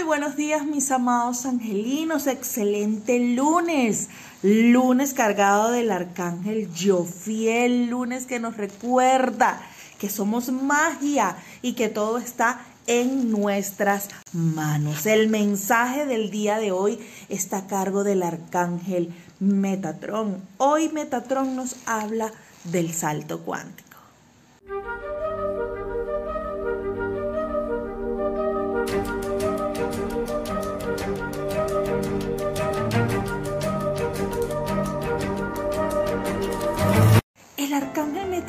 Muy buenos días mis amados angelinos, excelente lunes, lunes cargado del arcángel Jofiel, lunes que nos recuerda que somos magia y que todo está en nuestras manos. El mensaje del día de hoy está a cargo del arcángel Metatrón. Hoy Metatrón nos habla del salto cuántico.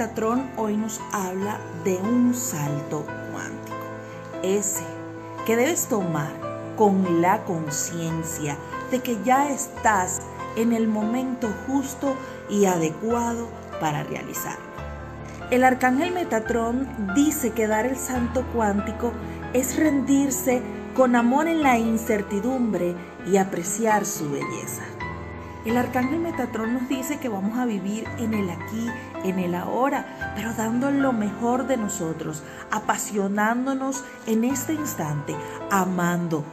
Metatrón hoy nos habla de un salto cuántico, ese que debes tomar con la conciencia de que ya estás en el momento justo y adecuado para realizarlo. El arcángel Metatrón dice que dar el salto cuántico es rendirse con amor en la incertidumbre y apreciar su belleza. El arcángel Metatrón nos dice que vamos a vivir en el aquí, en el ahora, pero dando lo mejor de nosotros, apasionándonos en este instante, amando,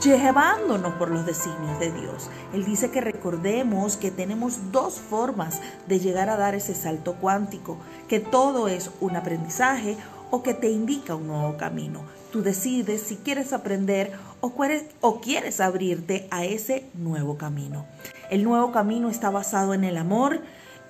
llevándonos por los designios de Dios. Él dice que recordemos que tenemos dos formas de llegar a dar ese salto cuántico, que todo es un aprendizaje o que te indica un nuevo camino. Tú decides si quieres aprender o quieres, o quieres abrirte a ese nuevo camino. El nuevo camino está basado en el amor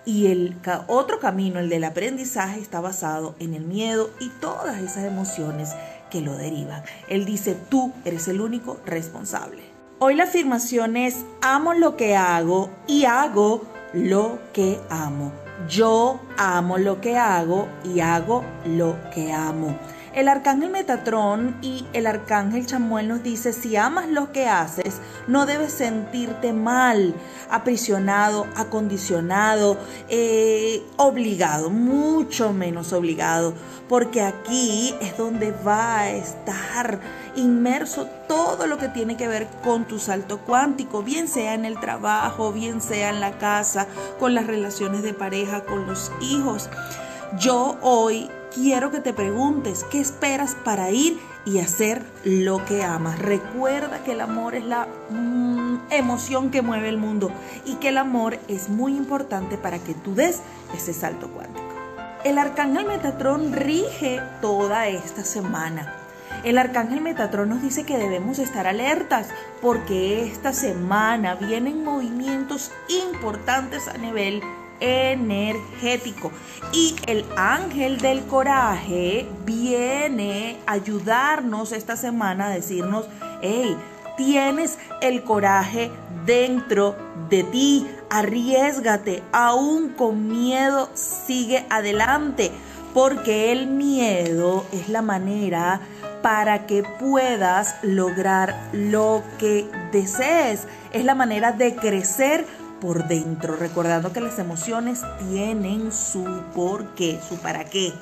y el otro camino, el del aprendizaje, está basado en el miedo y todas esas emociones que lo derivan. Él dice, tú eres el único responsable. Hoy la afirmación es, amo lo que hago y hago lo que amo. Yo amo lo que hago y hago lo que amo. El arcángel Metatrón y el arcángel Chamuel nos dice, si amas lo que haces, no debes sentirte mal, aprisionado, acondicionado, eh, obligado, mucho menos obligado, porque aquí es donde va a estar inmerso todo lo que tiene que ver con tu salto cuántico, bien sea en el trabajo, bien sea en la casa, con las relaciones de pareja, con los hijos. Yo hoy quiero que te preguntes qué esperas para ir y hacer lo que amas. Recuerda que el amor es la mm, emoción que mueve el mundo y que el amor es muy importante para que tú des ese salto cuántico. El arcángel Metatrón rige toda esta semana. El arcángel Metatrón nos dice que debemos estar alertas porque esta semana vienen movimientos importantes a nivel energético. Y el ángel del coraje viene a ayudarnos esta semana a decirnos, hey, tienes el coraje dentro de ti, arriesgate, aún con miedo, sigue adelante, porque el miedo es la manera para que puedas lograr lo que desees, es la manera de crecer por dentro, recordando que las emociones tienen su por qué, su para qué.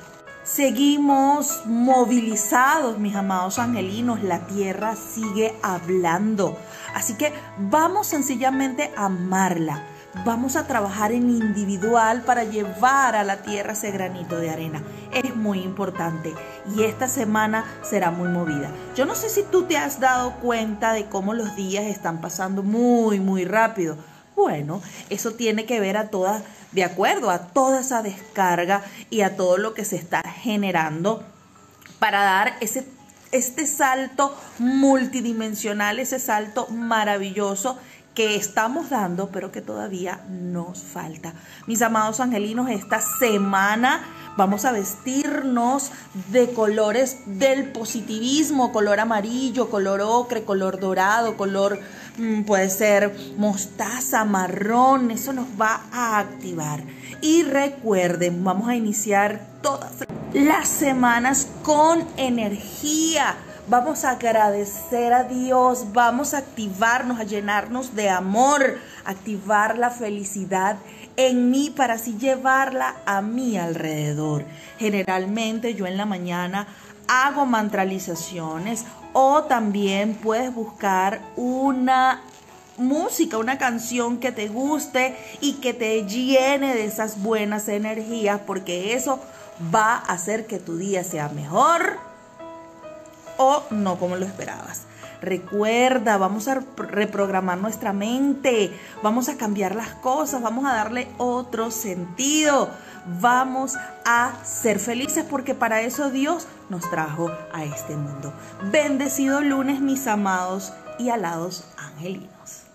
Seguimos movilizados, mis amados angelinos, la tierra sigue hablando. Así que vamos sencillamente a amarla. Vamos a trabajar en individual para llevar a la tierra ese granito de arena. Es muy importante y esta semana será muy movida. Yo no sé si tú te has dado cuenta de cómo los días están pasando muy, muy rápido bueno, eso tiene que ver a todas, de acuerdo a toda esa descarga y a todo lo que se está generando para dar ese este salto multidimensional, ese salto maravilloso que estamos dando, pero que todavía nos falta. Mis amados angelinos, esta semana vamos a vestirnos de colores del positivismo, color amarillo, color ocre, color dorado, color Mm, puede ser mostaza, marrón, eso nos va a activar. Y recuerden, vamos a iniciar todas las semanas con energía. Vamos a agradecer a Dios, vamos a activarnos, a llenarnos de amor, activar la felicidad en mí para así llevarla a mi alrededor. Generalmente yo en la mañana hago mantralizaciones o también puedes buscar una música, una canción que te guste y que te llene de esas buenas energías, porque eso va a hacer que tu día sea mejor o no como lo esperabas. Recuerda, vamos a reprogramar nuestra mente, vamos a cambiar las cosas, vamos a darle otro sentido, vamos a ser felices porque para eso Dios nos trajo a este mundo. Bendecido lunes, mis amados y alados angelinos.